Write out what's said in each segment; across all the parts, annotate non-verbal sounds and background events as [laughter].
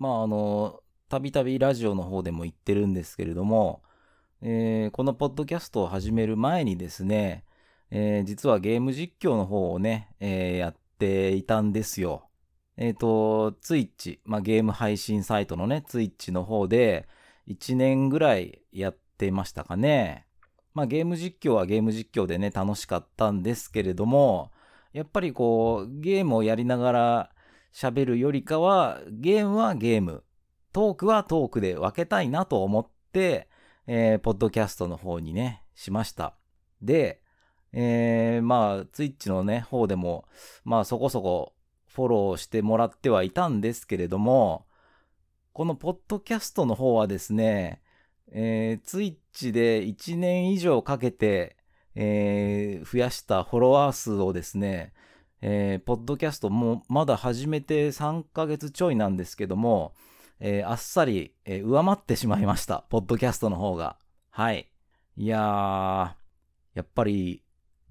まああの、たびたびラジオの方でも言ってるんですけれども、えー、このポッドキャストを始める前にですね、えー、実はゲーム実況の方をね、えー、やっていたんですよ。えっ、と、ツイッチ、まあ、ゲーム配信サイトのね、ツイッチの方で、1年ぐらいやってましたかね。まあ、ゲーム実況はゲーム実況でね、楽しかったんですけれども、やっぱりこう、ゲームをやりながら喋るよりかは、ゲームはゲーム、トークはトークで分けたいなと思って、えー、ポッドキャストの方にね、しました。で、えー、まあ、ツイッチのね、方でも、まあ、そこそこフォローしてもらってはいたんですけれども、このポッドキャストの方はですね、えー、ツイッチで1年以上かけて、えー、増やしたフォロワー数をですね、えー、ポッドキャストもまだ始めて3ヶ月ちょいなんですけども、えー、あっさり、えー、上回ってしまいました。ポッドキャストの方が。はい。いやー、やっぱり、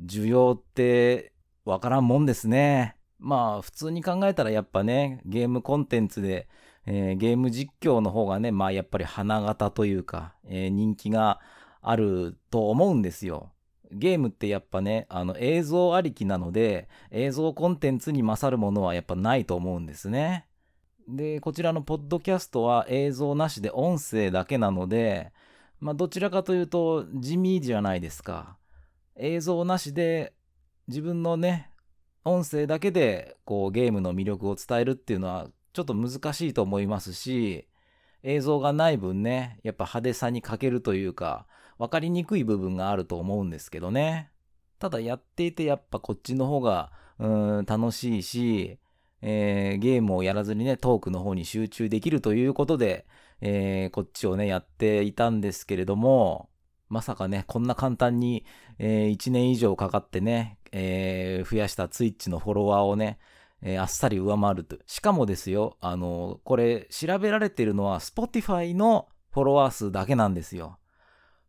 需要ってわからんもんですね。まあ、普通に考えたらやっぱね、ゲームコンテンツで、えー、ゲーム実況の方がね、まあやっぱり花形というか、えー、人気があると思うんですよ。ゲームってやっぱね、あの映像ありきなので、映像コンテンツに勝るものはやっぱないと思うんですね。で、こちらのポッドキャストは映像なしで音声だけなので、まあどちらかというと地味じゃないですか。映像なしで自分のね、音声だけでこうゲームの魅力を伝えるっていうのはちょっと難しいと思いますし、映像がない分ね、やっぱ派手さに欠けるというか、分かりにくい部分があると思うんですけどね。ただやっていてやっぱこっちの方が、うん、楽しいし、えー、ゲームをやらずにね、トークの方に集中できるということで、えー、こっちをね、やっていたんですけれども、まさかね、こんな簡単に、えー、1年以上かかってね、えー、増やしたツイッチのフォロワーをね、えー、あっさり上回ると。しかもですよ、あの、これ調べられてるのは Spotify のフォロワー数だけなんですよ。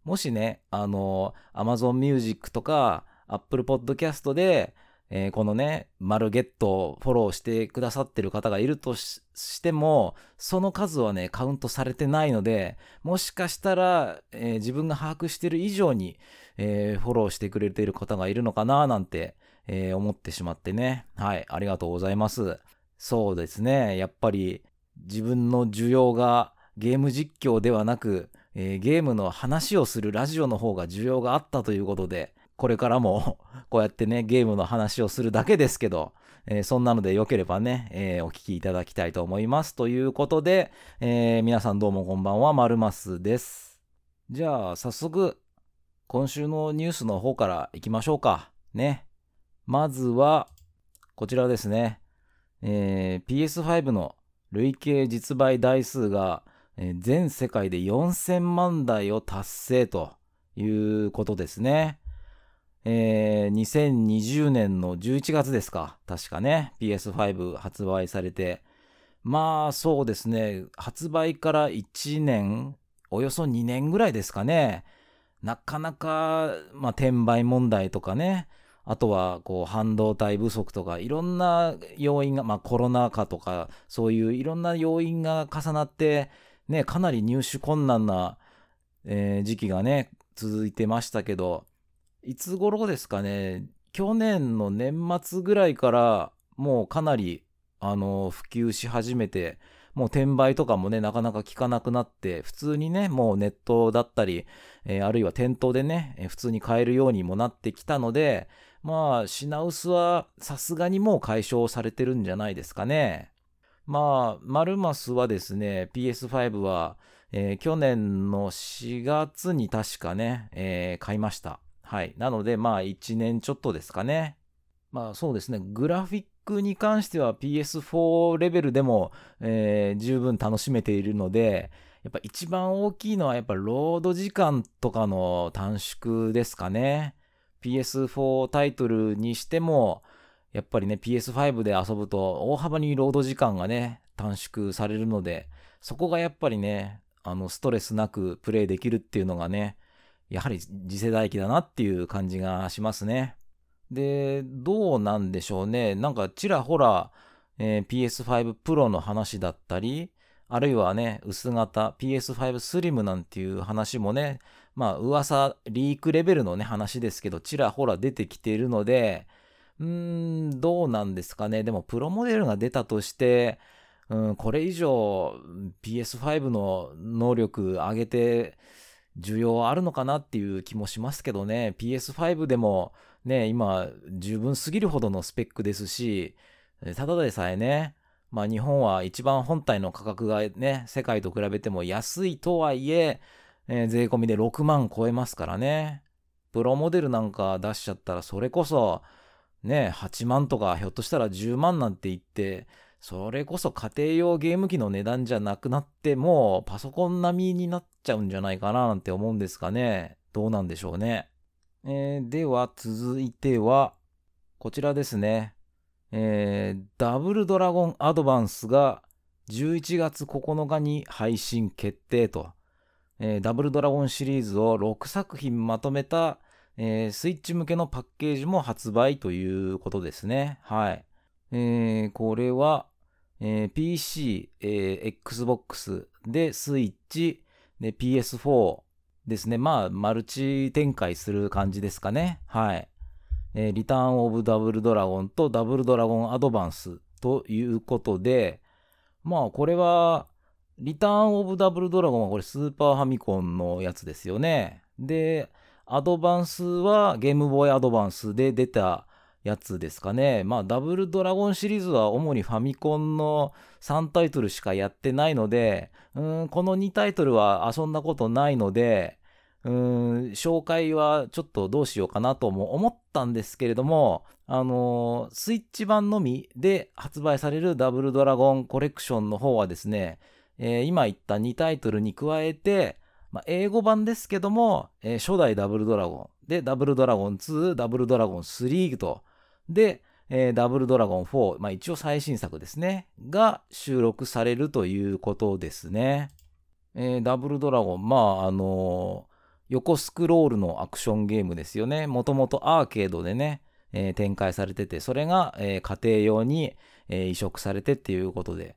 もしね、あの、Amazon Music とか Apple Podcast で、えー、このね、マルゲットをフォローしてくださってる方がいるとしても、その数はね、カウントされてないので、もしかしたら、えー、自分が把握してる以上に、えー、フォローしてくれている方がいるのかななんて、え思ってしまってね。はい、ありがとうございます。そうですね、やっぱり自分の需要がゲーム実況ではなく、えゲームの話をするラジオの方が需要があったということで、これからも [laughs] こうやってね、ゲームの話をするだけですけど、えー、そんなので良ければね、えー、お聞きいただきたいと思います。ということで、えー、皆さんどうもこんばんは、まるますです。じゃあ、早速、今週のニュースの方から行きましょうか。ね。まずは、こちらですね。えー、PS5 の累計実売台数が、えー、全世界で4000万台を達成ということですね。えー、2020年の11月ですか。確かね。PS5 発売されて。まあ、そうですね。発売から1年、およそ2年ぐらいですかね。なかなか、まあ、転売問題とかね。あとは、こう、半導体不足とか、いろんな要因が、まあ、コロナ禍とか、そういういろんな要因が重なって、ね、かなり入手困難な、えー、時期がね、続いてましたけど、いつ頃ですかね、去年の年末ぐらいからもうかなり、あの、普及し始めて、もう転売とかもね、なかなか効かなくなって、普通にね、もうネットだったり、えー、あるいは店頭でね、えー、普通に買えるようにもなってきたので、まあ、品薄はさすがにもう解消されてるんじゃないですかね。まあ、マルマスはですね、PS5 は、えー、去年の4月に確かね、えー、買いました。はい。なので、まあ、1年ちょっとですかね。まあ、そうですね。グラフィックに関しては PS4 レベルでも、えー、十分楽しめているので、やっぱ一番大きいのはやっぱロード時間とかの短縮ですかね。PS4 タイトルにしても、やっぱりね、PS5 で遊ぶと大幅にロード時間がね、短縮されるので、そこがやっぱりね、あの、ストレスなくプレイできるっていうのがね、やはり次世代機だなっていう感じがしますね。で、どうなんでしょうね。なんかちらほら、えー、PS5 Pro の話だったり、あるいはね、薄型 PS5 Slim なんていう話もね、まあ噂、リークレベルのね、話ですけど、ちらほら出てきているので、うーん、どうなんですかね。でも、プロモデルが出たとして、うん、これ以上 PS5 の能力上げて需要あるのかなっていう気もしますけどね。PS5 でもね、今十分すぎるほどのスペックですし、ただでさえね、まあ日本は一番本体の価格がね、世界と比べても安いとはいえ、えー、税込みで6万超えますからね。プロモデルなんか出しちゃったらそれこそね、8万とかひょっとしたら10万なんて言って、それこそ家庭用ゲーム機の値段じゃなくなって、もパソコン並みになっちゃうんじゃないかななんて思うんですかね。どうなんでしょうね。えー、では続いては、こちらですね。えー、ダブルドラゴンアドバンスが11月9日に配信決定と、えー、ダブルドラゴンシリーズを6作品まとめた、えー、スイッチ向けのパッケージも発売ということですね。はい。えー、これは、えー、PC、えー、Xbox でスイッチ、で PS4 ですね。まあ、マルチ展開する感じですかね。はい。えー、リターンオブダブルドラゴンとダブルドラゴンアドバンスということで、まあ、これは、リターンオブダブルドラゴンはこれスーパーファミコンのやつですよね。で、アドバンスはゲームボーイアドバンスで出たやつですかね。まあ、ダブルドラゴンシリーズは主にファミコンの3タイトルしかやってないので、うんこの2タイトルは遊んだことないので、うん紹介はちょっとどうしようかなとも思ったんですけれども、あのー、スイッチ版のみで発売されるダブルドラゴンコレクションの方はですね、えー、今言った2タイトルに加えて、まあ、英語版ですけども、えー、初代ダブルドラゴン。でダブルドラゴン2、ダブルドラゴン3と、で、えー、ダブルドラゴン4、まあ一応最新作ですね、が収録されるということですね。えー、ダブルドラゴン、まああのー、横スクロールのアクションゲームですよね。もともとアーケードでね、えー、展開されてて、それが、え、家庭用に、え、移植されてっていうことで、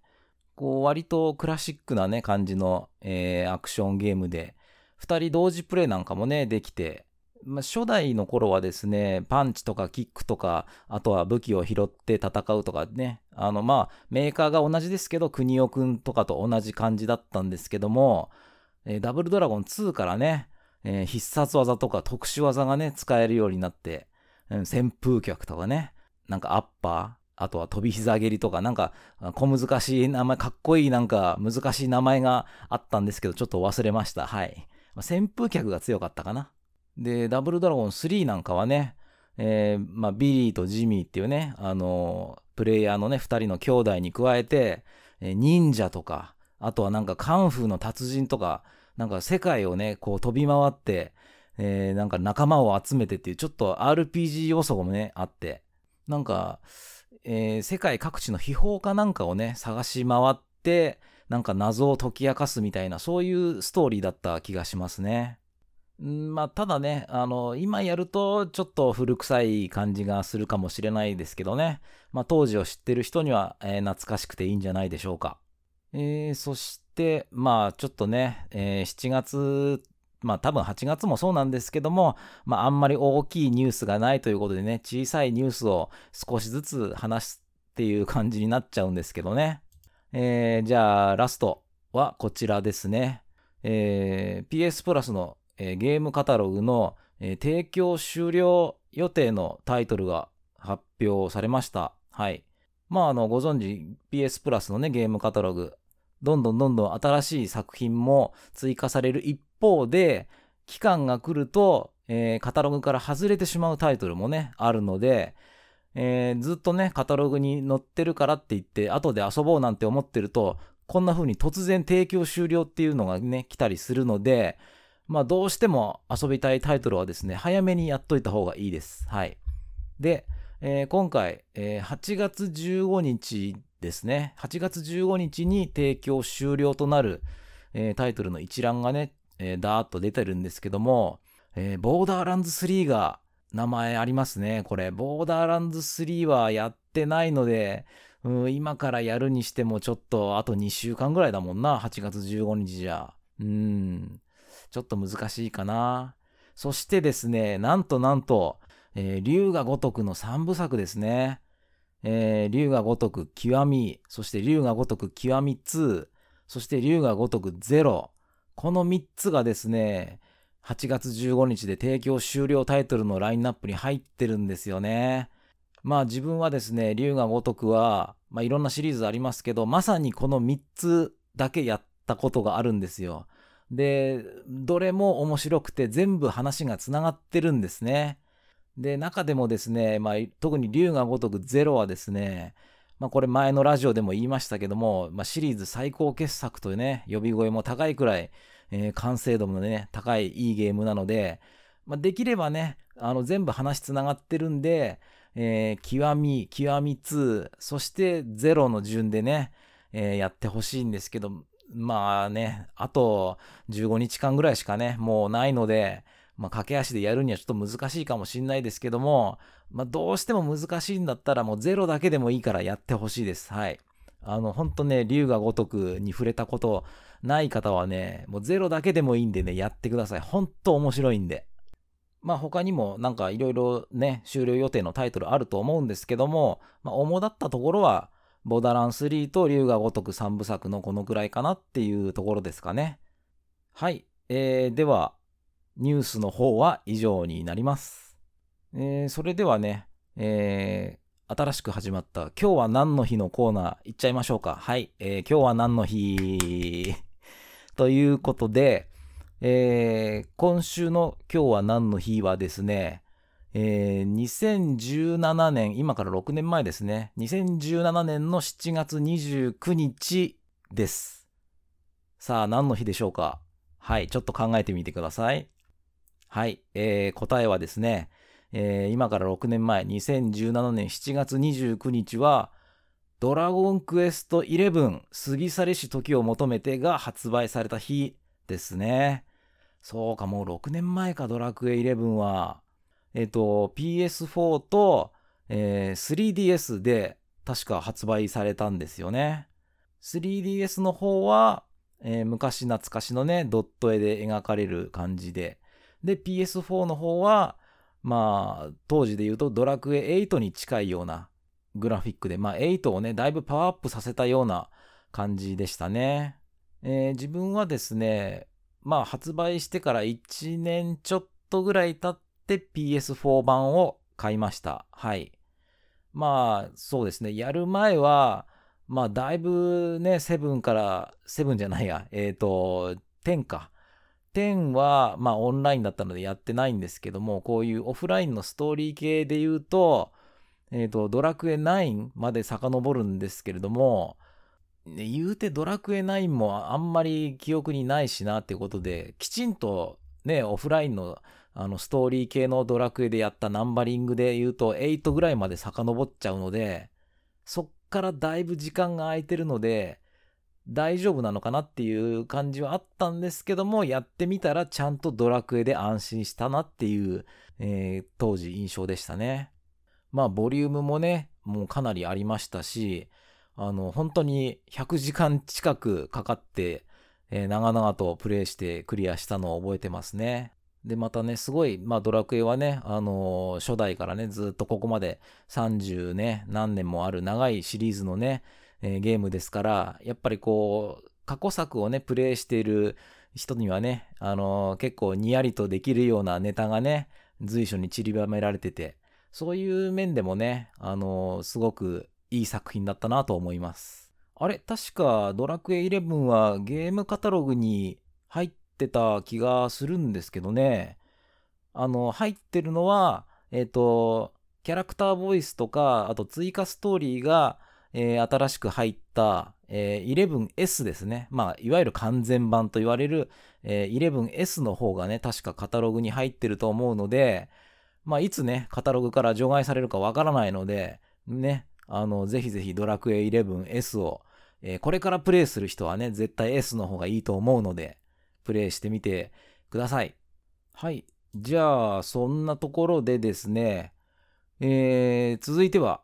こう割とクラシックなね、感じの、えアクションゲームで、2人同時プレイなんかもね、できて、まあ、初代の頃はですね、パンチとかキックとか、あとは武器を拾って戦うとかね、あのまあ、メーカーが同じですけど、国尾くんとかと同じ感じだったんですけども、えー、ダブルドラゴン2からね、えー、必殺技とか特殊技がね、使えるようになって、うん、旋風脚とかね、なんかアッパー、あとは飛び膝蹴りとか、なんか小難しい名前、かっこいいなんか難しい名前があったんですけど、ちょっと忘れました。はい。旋風脚が強かったかな。で、ダブルドラゴン3なんかはね、えー、まあ、ビリーとジミーっていうね、あのー、プレイヤーのね、二人の兄弟に加えて、え、忍者とか、あとはなんかカンフーの達人とか、なんか世界をね、こう飛び回って、えー、なんか仲間を集めてっていう、ちょっと RPG 要素もね、あって、なんか、えー、世界各地の秘宝かなんかをね、探し回って、なんか謎を解き明かすみたいな、そういうストーリーだった気がしますね。んまあ、ただね、あの、今やるとちょっと古臭い感じがするかもしれないですけどね。まあ、当時を知ってる人には、えー、懐かしくていいんじゃないでしょうか。えー、そして、まあ、ちょっとね、えー、7月、まあ多分8月もそうなんですけども、まああんまり大きいニュースがないということでね、小さいニュースを少しずつ話すっていう感じになっちゃうんですけどね。えー、じゃあラストはこちらですね。えー、PS プラスのえー、ゲームカタログの、えー、提供終了予定のタイトルが発表されました。はい。まあ、あの、ご存知、PS プラスのね、ゲームカタログ、どんどんどんどん新しい作品も追加される一方で、期間が来ると、えー、カタログから外れてしまうタイトルもね、あるので、えー、ずっとね、カタログに載ってるからって言って、後で遊ぼうなんて思ってると、こんな風に突然提供終了っていうのがね、来たりするので、まあ、どうしても遊びたいタイトルはですね、早めにやっといた方がいいです。はい。で、えー、今回、え、8月15日ですね、8月15日に提供終了となる、えー、タイトルの一覧がね、えー、ダーッと出てるんですけども、えー、ボーダーランズ3が名前ありますね。これ、ボーダーランズ3はやってないので、うん、今からやるにしてもちょっとあと2週間ぐらいだもんな。8月15日じゃ。うん。ちょっと難しいかな。そしてですね、なんとなんと、えー、竜が如くの3部作ですね。えー、竜が如く極み、そして竜が如く極み2、そして竜が如く0。この3つがですね、8月15日で提供終了タイトルのラインナップに入ってるんですよね。まあ自分はですね、竜が如くは、まあいろんなシリーズありますけど、まさにこの3つだけやったことがあるんですよ。で、どれも面白くて全部話が繋がってるんですね。で、中でもですね、まあ特に竜が如くゼロはですね、まあこれ前のラジオでも言いましたけども、まあシリーズ最高傑作というね、呼び声も高いくらい、えー、完成度もね、高いいいゲームなので、まあできればね、あの全部話繋がってるんで、えー、極み、極み2、そして0の順でね、えー、やってほしいんですけど、まあね、あと15日間ぐらいしかね、もうないので、まあ駆け足でやるにはちょっと難しいかもしんないですけども、まあどうしても難しいんだったらもう0だけでもいいからやってほしいです。はい。あの、ほんとね、竜が如くに触れたことない方はね、もう0だけでもいいんでね、やってください。ほんと面白いんで。まあ他にもなんかいろいろね、終了予定のタイトルあると思うんですけども、まあ主だったところは、ボダラン3と龍が如く3部作のこのくらいかなっていうところですかね。はい。えー、では、ニュースの方は以上になります。えー、それではね、えー、新しく始まった今日は何の日のコーナー行っちゃいましょうか。はい。えー、今日は何の日？[laughs] ということで、えー、今週の今日は何の日はですね、えー、2017年、今から6年前ですね、2017年の7月29日です。さあ、何の日でしょうか？はい、ちょっと考えてみてください。はい、えー、答えはですね、えー、今から6年前、2017年7月29日は、ドラゴンクエスト11過ぎ去りし時を求めてが発売された日ですね。そうか、もう6年前か、ドラクエ11は。えっ、ー、と、PS4 と、えー、3DS で確か発売されたんですよね。3DS の方は、えー、昔懐かしのね、ドット絵で描かれる感じで。で、PS4 の方は、まあ、当時で言うとドラクエ8に近いようなグラフィックで、まあ8をね、だいぶパワーアップさせたような感じでしたね。えー、自分はですね、まあ発売してから1年ちょっとぐらい経って PS4 版を買いました。はい。まあそうですね。やる前は、まあだいぶね、7から、7じゃないや、えっ、ー、と、10か。10は、まあオンラインだったのでやってないんですけども、こういうオフラインのストーリー系で言うと、えっ、ー、と、ドラクエ9まで遡るんですけれども、ね、言うてドラクエ9もあんまり記憶にないしなってことで、きちんとね、オフラインのあのストーリー系のドラクエでやったナンバリングで言うと8ぐらいまで遡っちゃうので、そっからだいぶ時間が空いてるので、大丈夫なのかなっていう感じはあったんですけども、やってみたらちゃんとドラクエで安心したなっていう、えー、当時印象でしたね。まあ、ボリュームもね、もうかなりありましたし、あの、本当に100時間近くかかって、えー、長々とプレイしてクリアしたのを覚えてますね。で、またね、すごい、まあドラクエはね、あのー、初代からね、ずっとここまで30ね、何年もある長いシリーズのね、えー、ゲームですから、やっぱりこう、過去作をね、プレイしている人にはね、あのー、結構にやりとできるようなネタがね、随所に散りばめられてて、そういう面でもね、あのすごくいい作品だったなと思います。あれ確かドラクエ11はゲームカタログに入ってた気がするんですけどね。あの、入ってるのは、えっ、ー、と、キャラクターボイスとか、あと追加ストーリーが、えー、新しく入った、えー、11S ですね。まあ、いわゆる完全版と言われる、えー、11S の方がね、確かカタログに入ってると思うので、まあ、いつね、カタログから除外されるかわからないので、ね、あの、ぜひぜひドラクエ 11S を、えー、これからプレイする人はね、絶対 S の方がいいと思うので、プレイしてみてください。はい。じゃあ、そんなところでですね、えー、続いては、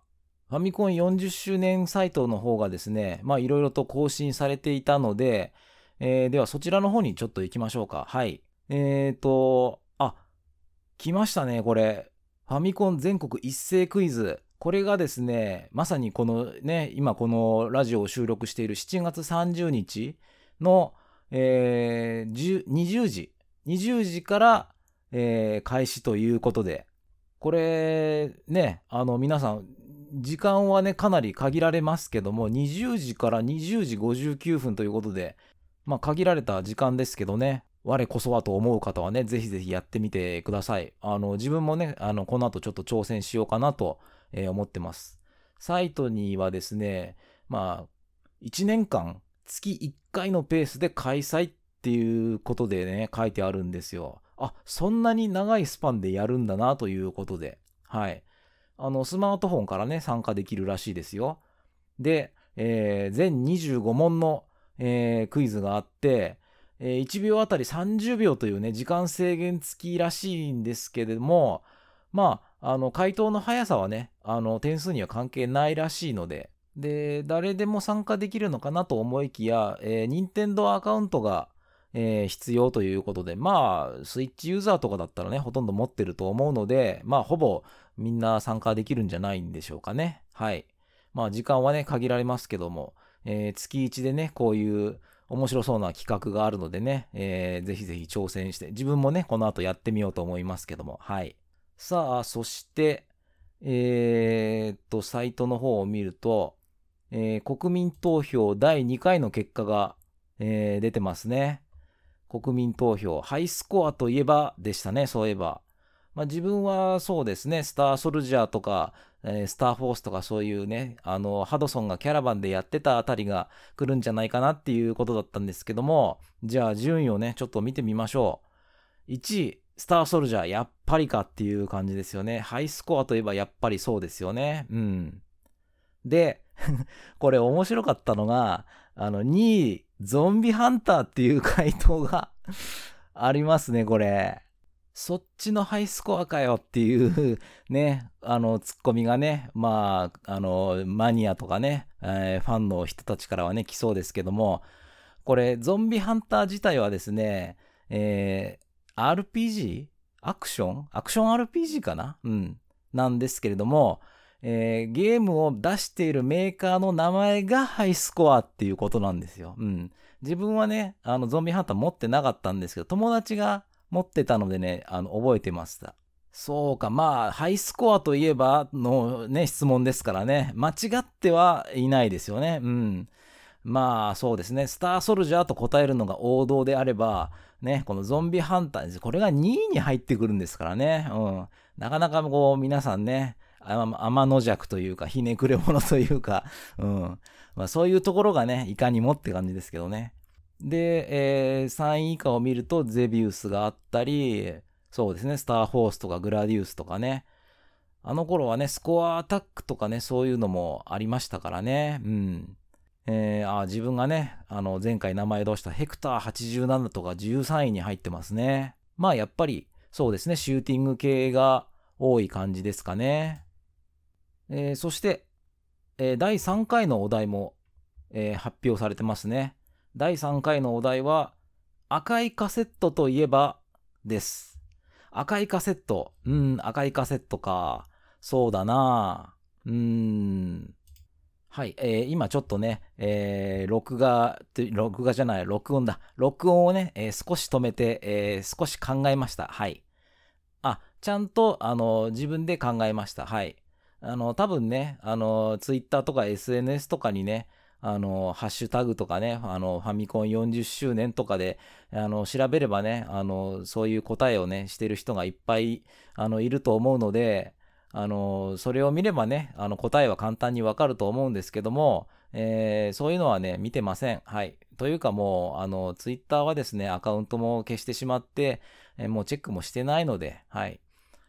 ファミコン40周年サイトの方がですね、まあいろいろと更新されていたので、えー、ではそちらの方にちょっと行きましょうか。はい。えーと、あ、来ましたね、これ。ファミコン全国一斉クイズ。これがですね、まさにこのね、今このラジオを収録している7月30日の、えー、20時、20時から、えー、開始ということで、これね、あの皆さん、時間はね、かなり限られますけども、20時から20時59分ということで、まあ限られた時間ですけどね、我こそはと思う方はね、ぜひぜひやってみてください。あの、自分もね、あの、この後ちょっと挑戦しようかなと、えー、思ってます。サイトにはですね、まあ、1年間、月1回のペースで開催っていうことでね、書いてあるんですよ。あ、そんなに長いスパンでやるんだなということで、はい。あの、スマートフォンからね、参加できるらしいですよ。で、えー、全25問の、えー、クイズがあって、えー、1秒あたり30秒というね、時間制限付きらしいんですけれども、まあ、あの、回答の速さはね、あの、点数には関係ないらしいので、で、誰でも参加できるのかなと思いきや、えー、任天堂アカウントが、えー、必要ということで、まあ、スイッチユーザーとかだったらね、ほとんど持ってると思うので、まあ、ほぼみんな参加できるんじゃないんでしょうかね。はい。まあ、時間はね、限られますけども、えー、月1でね、こういう面白そうな企画があるのでね、えー、ぜひぜひ挑戦して、自分もね、この後やってみようと思いますけども、はい。さあ、そして、えー、っと、サイトの方を見ると、えー、国民投票第2回の結果が、えー、出てますね。国民投票、ハイスコアといえばでしたね、そういえば。まあ、自分はそうですね、スターソルジャーとか、えー、スターフォースとかそういうね、あの、ハドソンがキャラバンでやってたあたりが来るんじゃないかなっていうことだったんですけども、じゃあ順位をね、ちょっと見てみましょう。1位、スターソルジャー、やっぱりかっていう感じですよね。ハイスコアといえばやっぱりそうですよね。うん。で、[laughs] これ面白かったのが、あの、2位、ゾンビハンターっていう回答が [laughs] ありますね、これ。そっちのハイスコアかよっていう [laughs] ね、あの、ツッコミがね、まあ、あの、マニアとかね、えー、ファンの人たちからはね、来そうですけども、これ、ゾンビハンター自体はですね、えー、RPG? アクション？アクション RPG かな？うん。なんですけれども、えー、ゲームを出しているメーカーの名前がハイスコアっていうことなんですよ。うん。自分はね、あの、ゾンビハンター持ってなかったんですけど、友達が持ってたのでね、あの、覚えてました。そうか、まあ、ハイスコアといえばのね、質問ですからね、間違ってはいないですよね。うん。まあ、そうですね、スターソルジャーと答えるのが王道であれば、ね、このゾンビハンター、これが2位に入ってくるんですからね。うん。なかなかこう、皆さんね、天の弱というか、ひねくれ者というか、うん。まあ、そういうところがね、いかにもって感じですけどね。で、えー、3位以下を見るとゼビウスがあったり、そうですね、スターフォースとかグラディウスとかね。あの頃はね、スコアアタックとかね、そういうのもありましたからね。うん。えー、あ自分がね、あの、前回名前出したヘクター87とか13位に入ってますね。まあ、やっぱり、そうですね、シューティング系が多い感じですかね。えー、そして、えー、第3回のお題も、えー、発表されてますね。第3回のお題は、赤いカセットといえばです。赤いカセット。うん、赤いカセットか。そうだなうーん。はい、えー、今ちょっとね、えー、録画、録画じゃない、録音だ。録音をね、えー、少し止めて、えー、少し考えました。はい。あ、ちゃんと、あの、自分で考えました。はい。あの、多分ね、あの、ツイッターとか SNS とかにね、あの、ハッシュタグとかね、あの、ファミコン40周年とかで、あの、調べればね、あの、そういう答えをね、してる人がいっぱい、あの、いると思うので、あの、それを見ればね、あの、答えは簡単にわかると思うんですけども、えー、そういうのはね、見てません。はい。というかもう、あの、ツイッターはですね、アカウントも消してしまって、えー、もうチェックもしてないので、はい。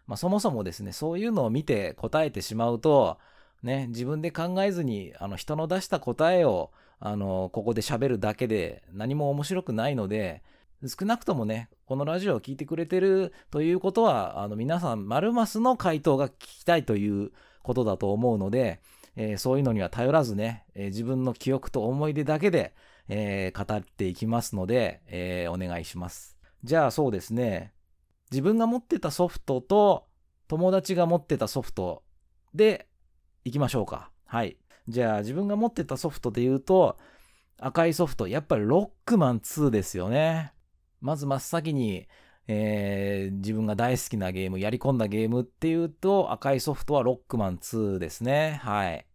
まあ、そもそもですね、そういうのを見て答えてしまうと、ね、自分で考えずに、あの、人の出した答えを、あの、ここで喋るだけで何も面白くないので、少なくともね、このラジオを聴いてくれてるということは、あの、皆さん、丸マスの回答が聞きたいということだと思うので、えー、そういうのには頼らずね、えー、自分の記憶と思い出だけで、えー、語っていきますので、えお願いします。じゃあそうですね、自分が持ってたソフトと友達が持ってたソフトでいきましょうか。はい。じゃあ自分が持ってたソフトで言うと、赤いソフト、やっぱりロックマン2ですよね。まず真っ先に、えー、自分が大好きなゲーム、やり込んだゲームっていうと、赤いソフトはロックマン2ですね。はい。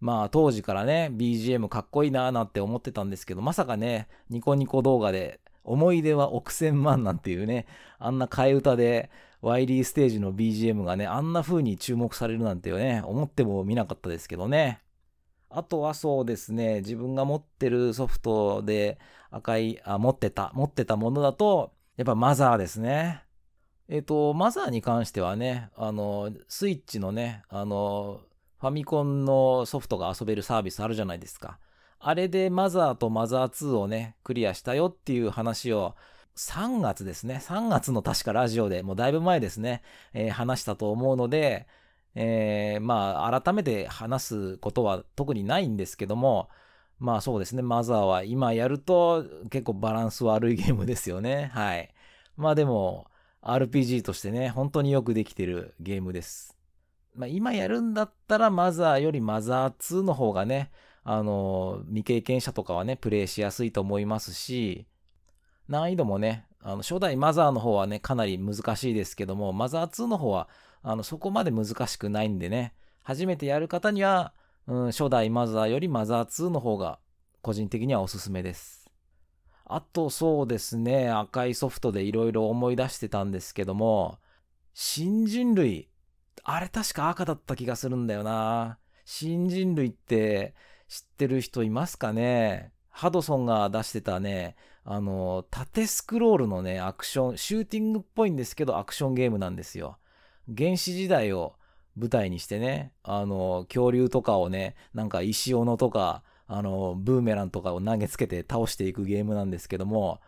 まあ当時からね、BGM かっこいいなーなんて思ってたんですけど、まさかね、ニコニコ動画で、思い出は億千万なんていうね、あんな替え歌で、ワイリーステージの BGM がね、あんな風に注目されるなんてね、思っても見なかったですけどね。あとはそうですね、自分が持ってるソフトで赤い、あ、持ってた、持ってたものだと、やっぱマザーですね。えっ、ー、と、マザーに関してはね、あの、スイッチのね、あの、ファミコンのソフトが遊べるサービスあるじゃないですか。あれでマザーとマザー2をね、クリアしたよっていう話を3月ですね。3月の確かラジオでもうだいぶ前ですね、えー、話したと思うので、えー、まあ、改めて話すことは特にないんですけども、まあそうですね、マザーは今やると結構バランス悪いゲームですよね。はい。まあでも、RPG としてね、本当によくできてるゲームです。まあ今やるんだったらマザーよりマザー2の方がね、あの、未経験者とかはね、プレイしやすいと思いますし、難易度もね、あの初代マザーの方はね、かなり難しいですけども、マザー2の方はあの、そこまで難しくないんでね、初めてやる方には、うん、初代マザーよりマザー2の方が個人的にはおすすめです。あとそうですね、赤いソフトでいろいろ思い出してたんですけども、新人類、あれ確か赤だった気がするんだよな。新人類って知ってる人いますかね？ハドソンが出してたね、あの、縦スクロールのね、アクション、シューティングっぽいんですけど、アクションゲームなんですよ。原始時代を舞台にしてね、あの、恐竜とかをね、なんか石斧とか、あの、ブーメランとかを投げつけて倒していくゲームなんですけども、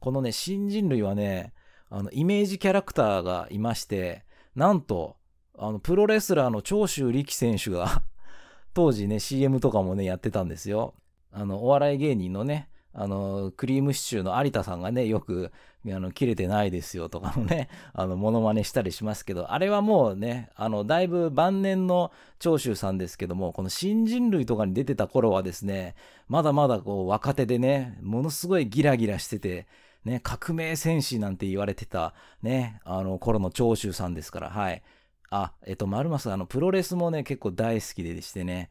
このね、新人類はね、あの、イメージキャラクターがいまして、なんと、あの、プロレスラーの長州力選手が [laughs] 当時ね、CM とかもね、やってたんですよ。あの、お笑い芸人のね、あの、クリームシチューの有田さんがね、よく、あの、切れてないですよとかもね、[laughs] あの、モノマネしたりしますけど、あれはもうね、あの、だいぶ晩年の長州さんですけども、この新人類とかに出てた頃はですね、まだまだこう、若手でね、ものすごいギラギラしてて、ね、革命戦士なんて言われてた、ね、あの、頃の長州さんですから、はい。あ、えっと、マルマス、あの、プロレスもね、結構大好きでしてね、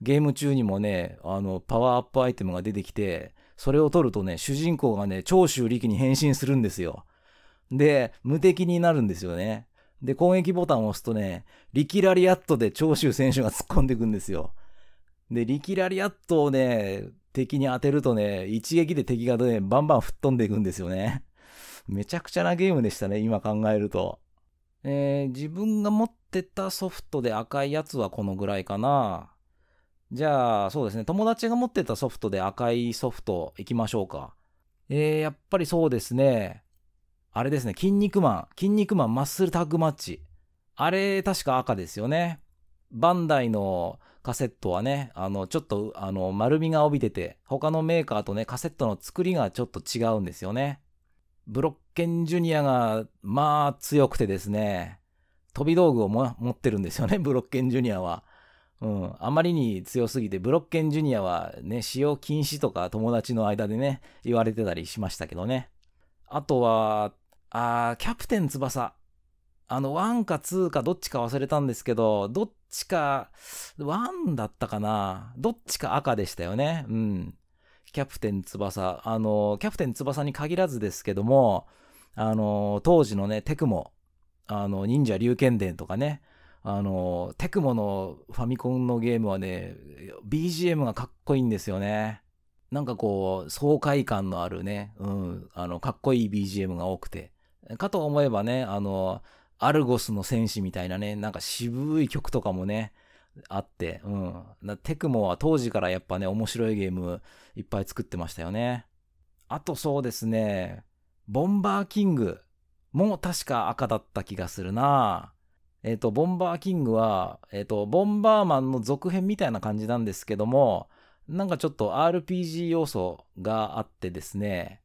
ゲーム中にもね、あの、パワーアップアイテムが出てきて、それを取るとね、主人公がね、長州力に変身するんですよ。で、無敵になるんですよね。で、攻撃ボタンを押すとね、リキラリアットで長州選手が突っ込んでいくんですよ。で、リキラリアットをね、敵に当てるとね、一撃で敵がね、バンバン吹っ飛んでいくんですよね。めちゃくちゃなゲームでしたね、今考えると。えー、自分が持ってたソフトで赤いやつはこのぐらいかな。じゃあ、そうですね。友達が持ってたソフトで赤いソフト行きましょうか。えー、やっぱりそうですね。あれですね。筋肉マン。筋肉マンマッスルタッグマッチ。あれ、確か赤ですよね。バンダイのカセットはね、あの、ちょっと、あの、丸みが帯びてて、他のメーカーとね、カセットの作りがちょっと違うんですよね。ブロッケンジュニアが、まあ、強くてですね、飛び道具を持ってるんですよね、ブロッケンジュニアは。うん、あまりに強すぎて、ブロッケンジュニアはね、使用禁止とか友達の間でね、言われてたりしましたけどね。あとは、あキャプテン翼。あの、1か2かどっちか忘れたんですけど、どっちか、1だったかなどっちか赤でしたよね。うん。キャプテン翼。あの、キャプテン翼に限らずですけども、あの、当時のね、テクモ、あの、忍者竜剣伝とかね、あの、テクモのファミコンのゲームはね、BGM がかっこいいんですよね。なんかこう、爽快感のあるね、うん、あの、かっこいい BGM が多くて。かと思えばね、あの、アルゴスの戦士みたいなね、なんか渋い曲とかもね、あって、うん。テクモは当時からやっぱね、面白いゲームいっぱい作ってましたよね。あとそうですね、ボンバーキングも確か赤だった気がするなえっ、と、ボンバーキングは、えっ、と、ボンバーマンの続編みたいな感じなんですけども、なんかちょっと RPG 要素があってですね、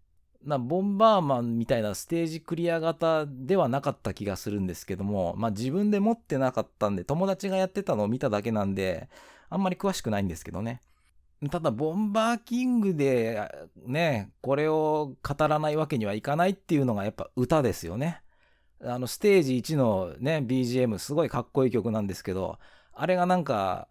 なボンバーマンみたいなステージクリア型ではなかった気がするんですけども、まあ自分で持ってなかったんで、友達がやってたのを見ただけなんで、あんまり詳しくないんですけどね。ただ、ボンバーキングで、ね、これを語らないわけにはいかないっていうのがやっぱ歌ですよね。あの、ステージ1のね、BGM、すごいかっこいい曲なんですけど、あれがなんか、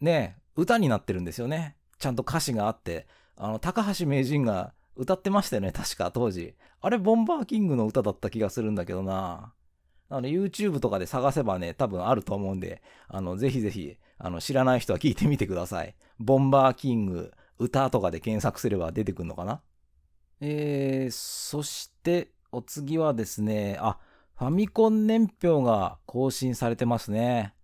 ね、歌になってるんですよね。ちゃんと歌詞があって。あの、高橋名人が歌ってましたよね、確か当時。あれ、ボンバーキングの歌だった気がするんだけどな。あの、YouTube とかで探せばね、多分あると思うんで、あの、ぜひぜひ、あの、知らない人は聞いてみてください。ボンバーキング、歌とかで検索すれば出てくるのかなえー、そして、お次はですね、あ、ファミコン年表が更新されてますね。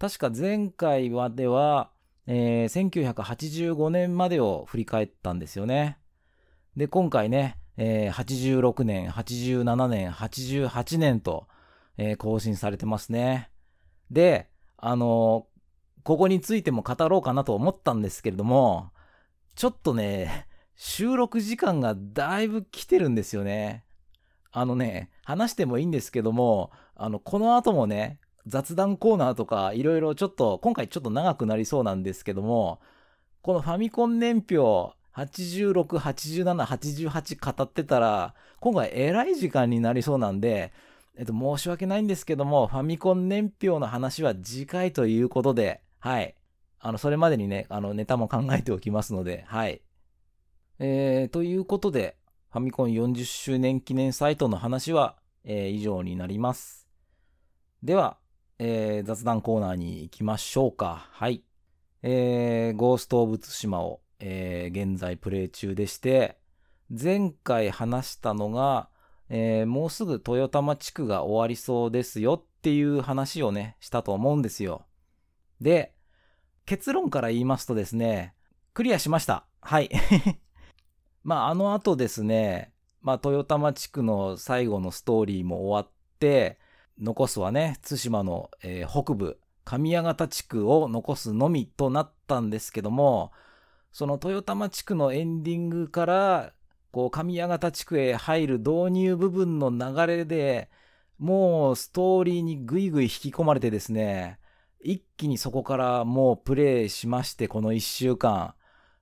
確か前回はでは、えー、1985年までを振り返ったんですよね。で、今回ね、えー、86年、87年、88年と、えー、更新されてますね。で、あのー、ここについても語ろうかなと思ったんですけれども、ちょっとね、[laughs] 収録時間がだいぶ来てるんですよね。あのね、話してもいいんですけども、あの、この後もね、雑談コーナーとかいろいろちょっと、今回ちょっと長くなりそうなんですけども、このファミコン年表86、87、88語ってたら、今回えらい時間になりそうなんで、えっと、申し訳ないんですけども、ファミコン年表の話は次回ということで、はい。あの、それまでにね、あの、ネタも考えておきますので、はい。えー、ということで、ファミコン40周年記念サイトの話は、えー、以上になります。では、えー、雑談コーナーに行きましょうか。はい。えー、ゴースト・オブ・ツシマを、えー、現在プレイ中でして、前回話したのが、えー、もうすぐ豊玉地区が終わりそうですよっていう話をね、したと思うんですよ。で、結論から言いますとですね、クリアしました。はい。まあ、あの後ですね、まあ、豊玉地区の最後のストーリーも終わって、残すはね、対馬の、えー、北部、上谷方地区を残すのみとなったんですけども、その豊玉地区のエンディングから、こう、上谷方地区へ入る導入部分の流れで、もうストーリーにぐいぐい引き込まれてですね、一気にそこからもうプレイしまして、この一週間。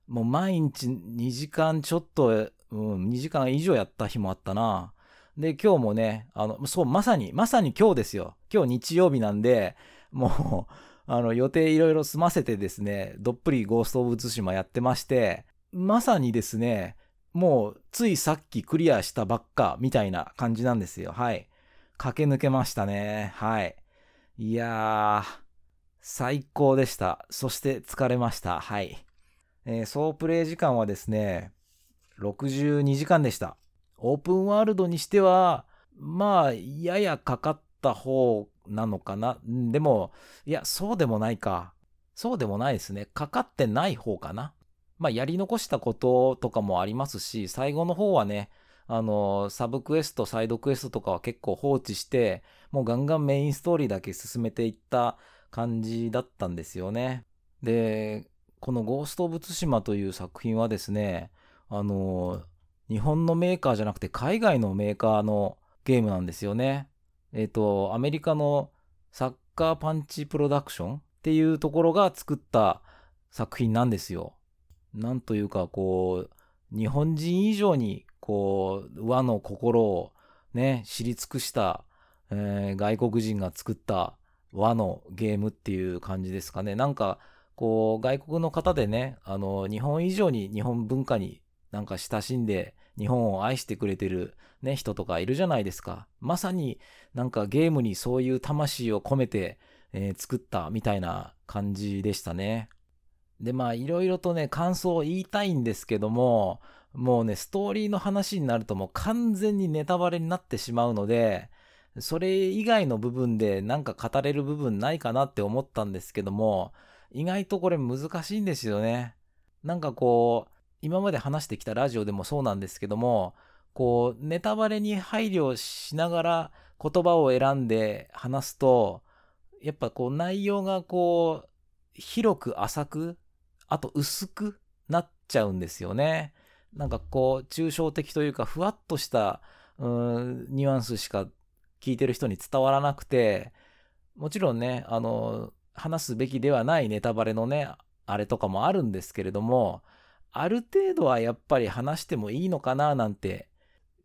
もう毎日2時間ちょっと、うん、2時間以上やった日もあったな。で、今日もね、あの、そう、まさに、まさに今日ですよ。今日日曜日なんで、もう、あの、予定いろいろ済ませてですね、どっぷりゴースト・オブ・ツシマやってまして、まさにですね、もう、ついさっきクリアしたばっか、みたいな感じなんですよ。はい。駆け抜けましたね。はい。いやー、最高でした。そして疲れました。はい。えー、総プレイ時間はですね、62時間でした。オープンワールドにしては、まあ、ややかかった方なのかな。でも、いや、そうでもないか。そうでもないですね。かかってない方かな。まあ、やり残したこととかもありますし、最後の方はね、あの、サブクエスト、サイドクエストとかは結構放置して、もうガンガンメインストーリーだけ進めていった感じだったんですよね。で、このゴースト・ブ・ツシマという作品はですね、あの、日本のメーカーじゃなくて海外のメーカーのゲームなんですよね。えっ、ー、と、アメリカのサッカーパンチプロダクションっていうところが作った作品なんですよ。なんというか、こう、日本人以上に、こう、和の心をね、知り尽くした、えー、外国人が作った和のゲームっていう感じですかね。なんか、こう、外国の方でね、あの、日本以上に日本文化になんか親しんで日本を愛してくれてるね、人とかいるじゃないですか。まさになんかゲームにそういう魂を込めて、えー、作ったみたいな感じでしたね。で、まあいろいろとね、感想を言いたいんですけども、もうね、ストーリーの話になるともう完全にネタバレになってしまうので、それ以外の部分でなんか語れる部分ないかなって思ったんですけども、意外とこれ難しいんですよね。なんかこう、今まで話してきたラジオでもそうなんですけども、こう、ネタバレに配慮しながら言葉を選んで話すと、やっぱこう内容がこう、広く浅く、あと薄くなっちゃうんですよね。なんかこう、抽象的というか、ふわっとした、うん、ニュアンスしか聞いてる人に伝わらなくて、もちろんね、あの、話すべきではないネタバレのね、あれとかもあるんですけれども、ある程度はやっぱり話してもいいのかななんて、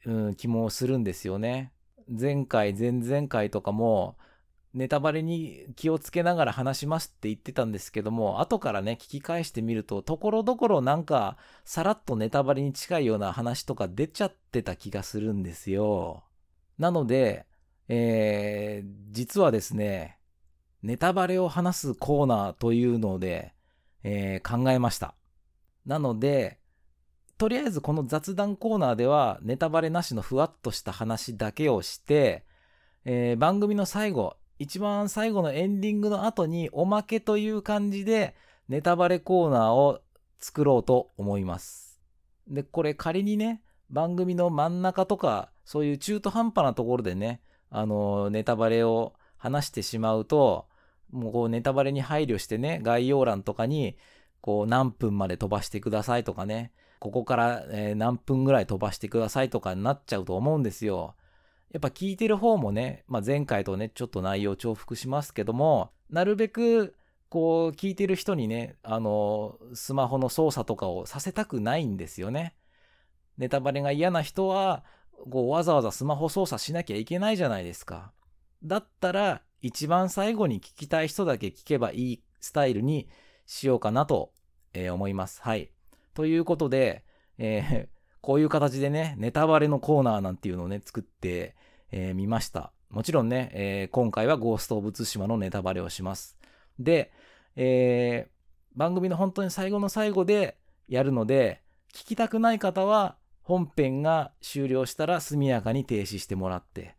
うん、気もするんですよね。前回、前々回とかも、ネタバレに気をつけながら話しますって言ってたんですけども、後からね、聞き返してみると、ところどころなんか、さらっとネタバレに近いような話とか出ちゃってた気がするんですよ。なので、えー、実はですね、ネタバレを話すコーナーというので、えー、考えました。なので、とりあえずこの雑談コーナーではネタバレなしのふわっとした話だけをして、えー、番組の最後、一番最後のエンディングの後におまけという感じでネタバレコーナーを作ろうと思います。で、これ仮にね、番組の真ん中とか、そういう中途半端なところでね、あの、ネタバレを話してしまうと、もうこうネタバレに配慮してね、概要欄とかに、こう何分まで飛ばしてくださいとかね、ここから、何分ぐらい飛ばしてくださいとかになっちゃうと思うんですよ。やっぱ聞いてる方もね、まあ、前回とね、ちょっと内容重複しますけども、なるべく、こう、聞いてる人にね、あの、スマホの操作とかをさせたくないんですよね。ネタバレが嫌な人は、こう、わざわざスマホ操作しなきゃいけないじゃないですか。だったら、一番最後に聞きたい人だけ聞けばいいスタイルにしようかなと、えー、思います。はい。ということで、えー、[laughs] こういう形でね、ネタバレのコーナーなんていうのをね、作ってえー、ました。もちろんね、えー、今回はゴースト・オブ・ツシマのネタバレをします。で、えー、番組の本当に最後の最後でやるので、聞きたくない方は本編が終了したら速やかに停止してもらって、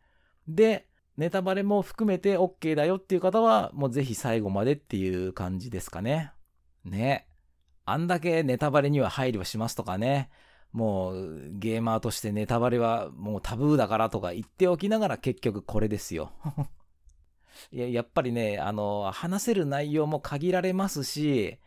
で、ネタバレも含めて OK だよっていう方は、もうぜひ最後までっていう感じですかね。ね。あんだけネタバレには配慮しますとかね。もうゲーマーとしてネタバレはもうタブーだからとか言っておきながら結局これですよ。[laughs] いや、やっぱりね、あの、話せる内容も限られますし、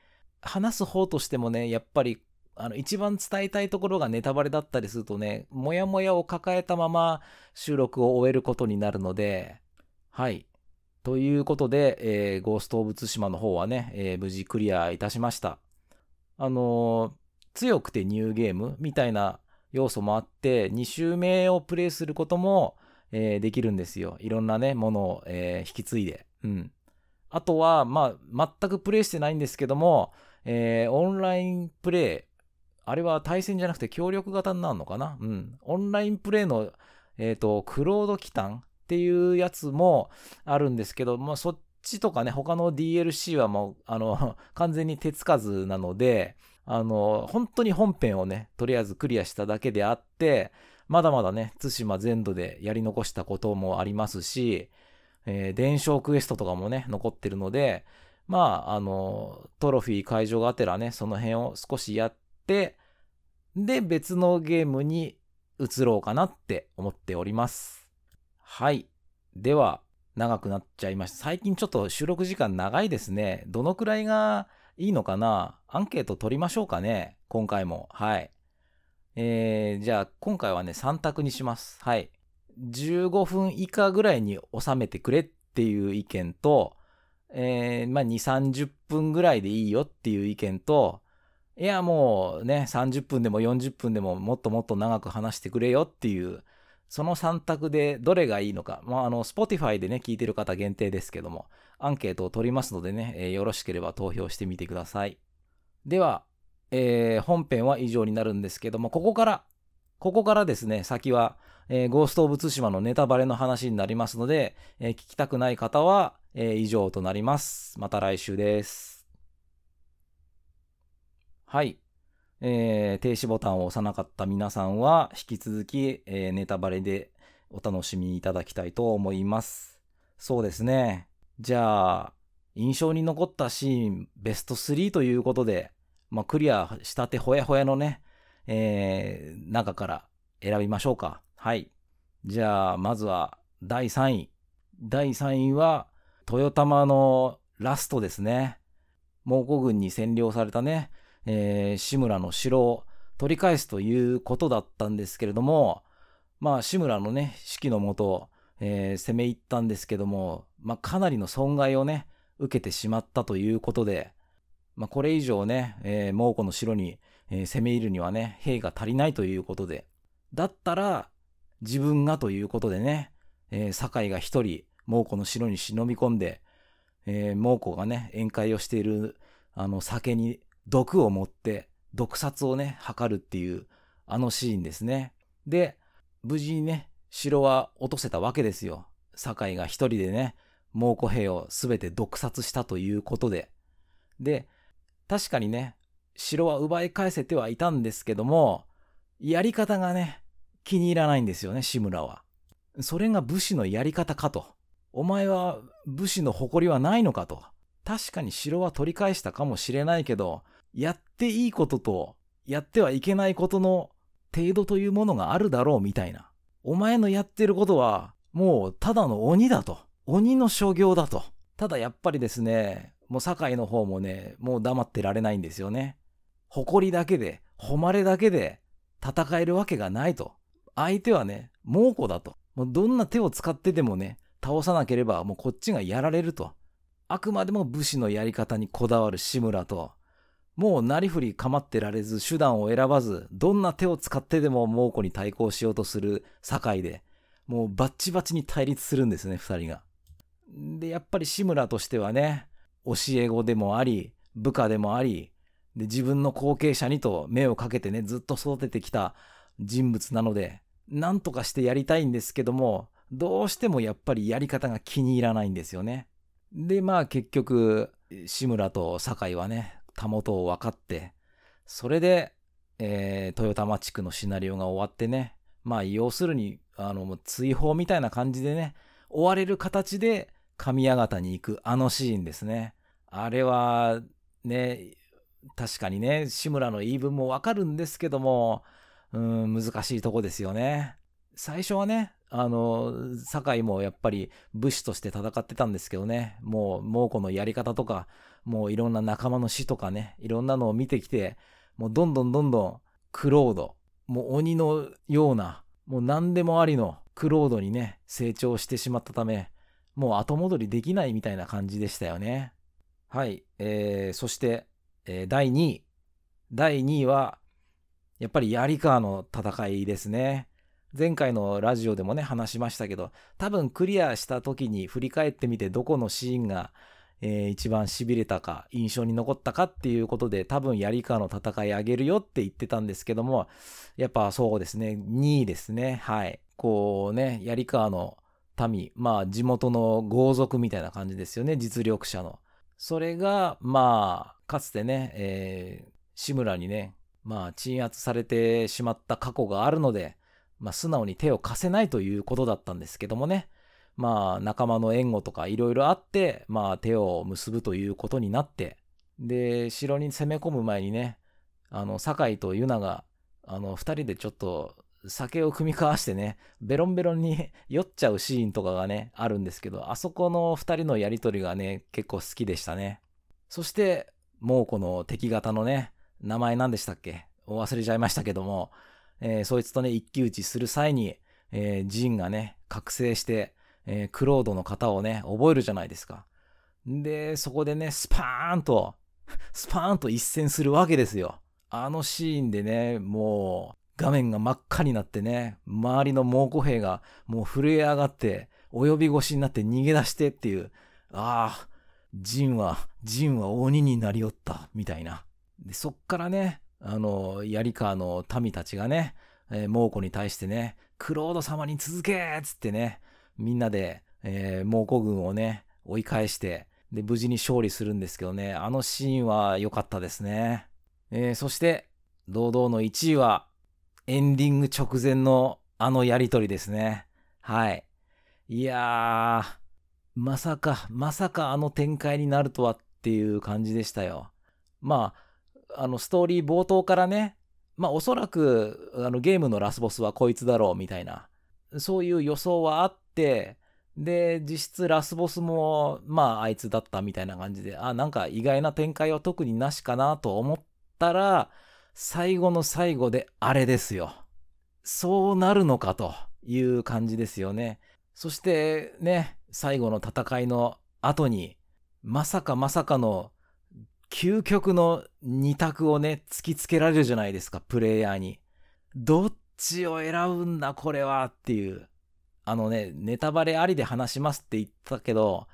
話す方としてもね、やっぱり、あの、一番伝えたいところがネタバレだったりするとね、もやもやを抱えたまま収録を終えることになるので、はい。ということで、えー、ゴースト・オブ・ツシマの方はね、えー、無事クリアいたしました。あのー強くてニューゲームみたいな要素もあって、2周目をプレイすることも、えー、できるんですよ。いろんなね、ものを、えー、引き継いで。うん。あとは、まあ、全くプレイしてないんですけども、えー、オンラインプレイ、あれは対戦じゃなくて協力型になるのかな？うん。オンラインプレイの、えっ、ー、と、クロード機関っていうやつもあるんですけど、まあ、そっちとかね、他の DLC はもう、あの、[laughs] 完全に手つかずなので、あの、本当に本編をね、とりあえずクリアしただけであって、まだまだね、対馬全土でやり残したこともありますし、えー、伝承クエストとかもね、残ってるので、まあ、あの、トロフィー解除がてらね、その辺を少しやって、で、別のゲームに移ろうかなって思っております。はい。では、長くなっちゃいました。最近ちょっと収録時間長いですね。どのくらいがいいのかな？アンケート取りましょうかね今回も。はい。えー、じゃあ今回はね、3択にします。はい。15分以下ぐらいに収めてくれっていう意見と、えー、まあ、2、30分ぐらいでいいよっていう意見と、いや、もうね、30分でも40分でももっともっと長く話してくれよっていう、その3択でどれがいいのか。まあ、あの、Spotify でね、聞いてる方限定ですけども、アンケートを取りますのでね、えー、よろしければ投票してみてください。では、えー、本編は以上になるんですけども、ここから、ここからですね、先は、えー、ゴースト・オブ・ツシマのネタバレの話になりますので、えー、聞きたくない方は、えー、以上となります。また来週です。はい。えー、停止ボタンを押さなかった皆さんは、引き続き、えー、ネタバレでお楽しみいただきたいと思います。そうですね。じゃあ、印象に残ったシーンベスト3ということで、まあ、クリアしたてほやほやのね、えー、中から選びましょうか。はい。じゃあ、まずは第3位。第3位は、豊玉のラストですね。蒙古軍に占領されたね、えー、志村の城を取り返すということだったんですけれども、まあ、志村のね、指揮のもと、えー、攻め入ったんですけども、まあ、かなりの損害をね、受けてしまったということで、まあ、これ以上ね、えー、蒙古の城に、えー、攻め入るにはね、兵が足りないということで、だったら、自分がということでね、えー、酒井が一人、蒙古の城に忍び込んで、えー、蒙古がね、宴会をしている、あの、酒に毒を持って、毒殺をね、図るっていう、あのシーンですね。で、無事にね、城は落とせたわけですよ。酒井が一人でね、蒙古兵をすべて毒殺したということで。で、確かにね、城は奪い返せてはいたんですけども、やり方がね、気に入らないんですよね、志村は。それが武士のやり方かと。お前は武士の誇りはないのかと。確かに城は取り返したかもしれないけど、やっていいことと、やってはいけないことの程度というものがあるだろうみたいな。お前のやってることは、もうただの鬼だと。鬼の所業だと。ただやっぱりですね、もう堺の方もね、もう黙ってられないんですよね。誇りだけで、誉れだけで戦えるわけがないと。相手はね、猛虎だと。もうどんな手を使ってでもね、倒さなければもうこっちがやられると。あくまでも武士のやり方にこだわる志村と、もうなりふり構ってられず手段を選ばず、どんな手を使ってでも猛虎に対抗しようとする堺で、もうバッチバチに対立するんですね、二人が。で、やっぱり志村としてはね、教え子でもあり、部下でもあり、で、自分の後継者にと目をかけてね、ずっと育ててきた人物なので、なんとかしてやりたいんですけども、どうしてもやっぱりやり方が気に入らないんですよね。で、まあ結局、志村と酒井はね、たもとを分かって、それで、えー、豊玉地区のシナリオが終わってね、まあ要するに、あの、追放みたいな感じでね、追われる形で神谷方に行くあのシーンですね。あれは、ね、確かにね、志村の言い分もわかるんですけども、うん、難しいとこですよね。最初はね、あの、堺もやっぱり武士として戦ってたんですけどね、もう猛虎のやり方とか、もういろんな仲間の死とかね、いろんなのを見てきて、もうどんどんどんどんクロード、もう鬼のような、もう何でもありのクロードにね、成長してしまったため、もう後戻りできないみたいな感じでしたよね。はい。えー、そして、えー、第2位。第2位は、やっぱり槍川の戦いですね。前回のラジオでもね、話しましたけど、多分クリアした時に振り返ってみて、どこのシーンが、えー、一番痺れたか、印象に残ったかっていうことで、多分槍川の戦いあげるよって言ってたんですけども、やっぱそうですね、2位ですね。はい。こうね、槍川の民、まあ地元の豪族みたいな感じですよね、実力者の。それが、まあ、かつてね、えー、志村にね、まあ、鎮圧されてしまった過去があるので、まあ、素直に手を貸せないということだったんですけどもね、まあ、仲間の援護とかいろいろあって、まあ、手を結ぶということになって、で、城に攻め込む前にね、あの、酒井とユナが、あの、二人でちょっと酒を組み交わしてね、ベロンベロンに酔っちゃうシーンとかがね、あるんですけど、あそこの二人のやりとりがね、結構好きでしたね。そして、もうこの敵型のね、名前何でしたっけ？忘れちゃいましたけども、えー、そいつとね、一騎打ちする際に、えー、ジンがね、覚醒して、えー、クロードの型をね、覚えるじゃないですか。で、そこでね、スパーンと、[laughs] スパーンと一戦するわけですよ。あのシーンでね、もう、画面が真っ赤になってね、周りの猛虎兵がもう震え上がって、及び腰になって逃げ出してっていう、ああ、ジンは、ジンは鬼になりよった、みたいな。で、そっからね、あの、槍川の民たちがね、えー、猛虎に対してね、クロード様に続けつってね、みんなで、えー、猛虎軍をね、追い返して、で、無事に勝利するんですけどね、あのシーンは良かったですね。えー、そして、堂々の1位は、エンディング直前のあのやりとりですね。はい。いやー、まさか、まさかあの展開になるとはっていう感じでしたよ。まあ、あのストーリー冒頭からね、まあおそらくあのゲームのラスボスはこいつだろうみたいな、そういう予想はあって、で、実質ラスボスも、まああいつだったみたいな感じで、あ、なんか意外な展開は特になしかなと思ったら、最後の最後であれですよ。そうなるのかという感じですよね。そしてね、最後の戦いの後に、まさかまさかの究極の二択をね、突きつけられるじゃないですか、プレイヤーに。どっちを選ぶんだ、これはっていう。あのね、ネタバレありで話しますって言ったけど、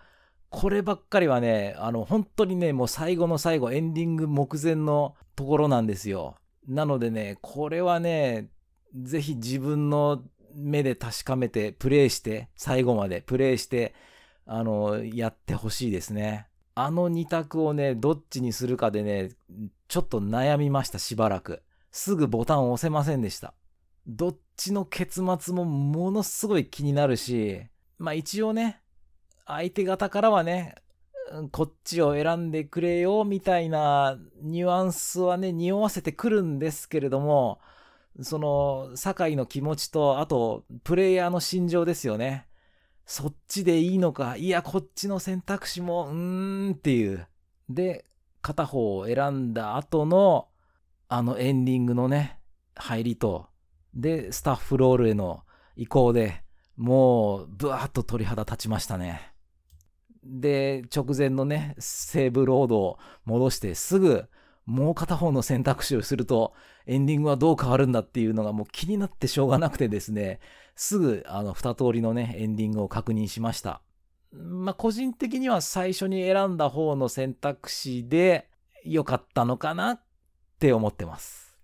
こればっかりはね、あの、本当にね、もう最後の最後、エンディング目前のところなんですよ。なのでね、これはね、ぜひ自分の目で確かめて、プレイして、最後までプレイして、あの、やってほしいですね。あの二択をね、どっちにするかでね、ちょっと悩みました、しばらく。すぐボタンを押せませんでした。どっちの結末もものすごい気になるし、まあ一応ね、相手方からはね、こっちを選んでくれよ、みたいなニュアンスはね、匂わせてくるんですけれども、その、酒井の気持ちと、あと、プレイヤーの心情ですよね。そっちでいいのか、いや、こっちの選択肢も、うーんっていう。で、片方を選んだ後の、あのエンディングのね、入りと、で、スタッフロールへの移行で、もう、ブワーッと鳥肌立ちましたね。で、直前のね、セーブロードを戻してすぐ、もう片方の選択肢をすると、エンディングはどう変わるんだっていうのがもう気になってしょうがなくてですね、すぐあの二通りのね、エンディングを確認しました。まあ、個人的には最初に選んだ方の選択肢で良かったのかなって思ってます。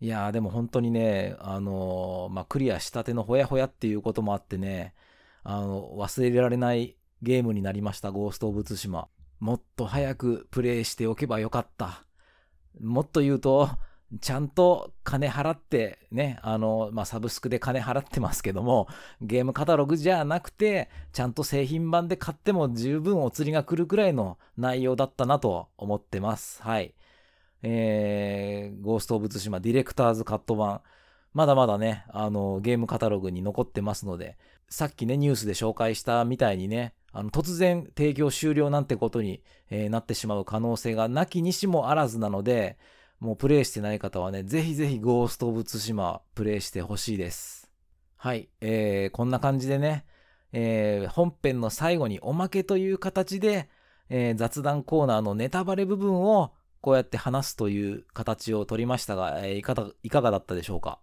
いやーでも本当にね、あのー、まあ、クリアしたてのほやほやっていうこともあってね、あの、忘れられないゲームになりました、ゴースト・オブ・ツシマ。もっと早くプレイしておけばよかった。もっと言うと、ちゃんと金払ってね、あの、まあ、サブスクで金払ってますけども、ゲームカタログじゃなくて、ちゃんと製品版で買っても十分お釣りが来るくらいの内容だったなと思ってます。はい。えー、ゴースト・オブ・ツシマディレクターズカット版、まだまだね、あの、ゲームカタログに残ってますので、さっきね、ニュースで紹介したみたいにね、あの、突然提供終了なんてことに、えー、なってしまう可能性がなきにしもあらずなので、もうプレイしてない方はね、ぜひぜひゴースト・オブ・ツシマプレイしてほしいです。はい、えー、こんな感じでね、えー、本編の最後におまけという形で、えー、雑談コーナーのネタバレ部分をこうやって話すという形をとりましたが、えー、いかいかがだったでしょうか、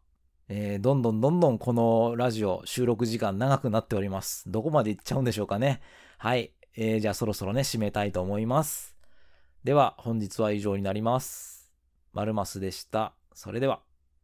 えー、どんどんどんどんこのラジオ収録時間長くなっております。どこまで行っちゃうんでしょうかね。はい。えー、じゃあそろそろね、締めたいと思います。では、本日は以上になります。マルマスでした。それでは。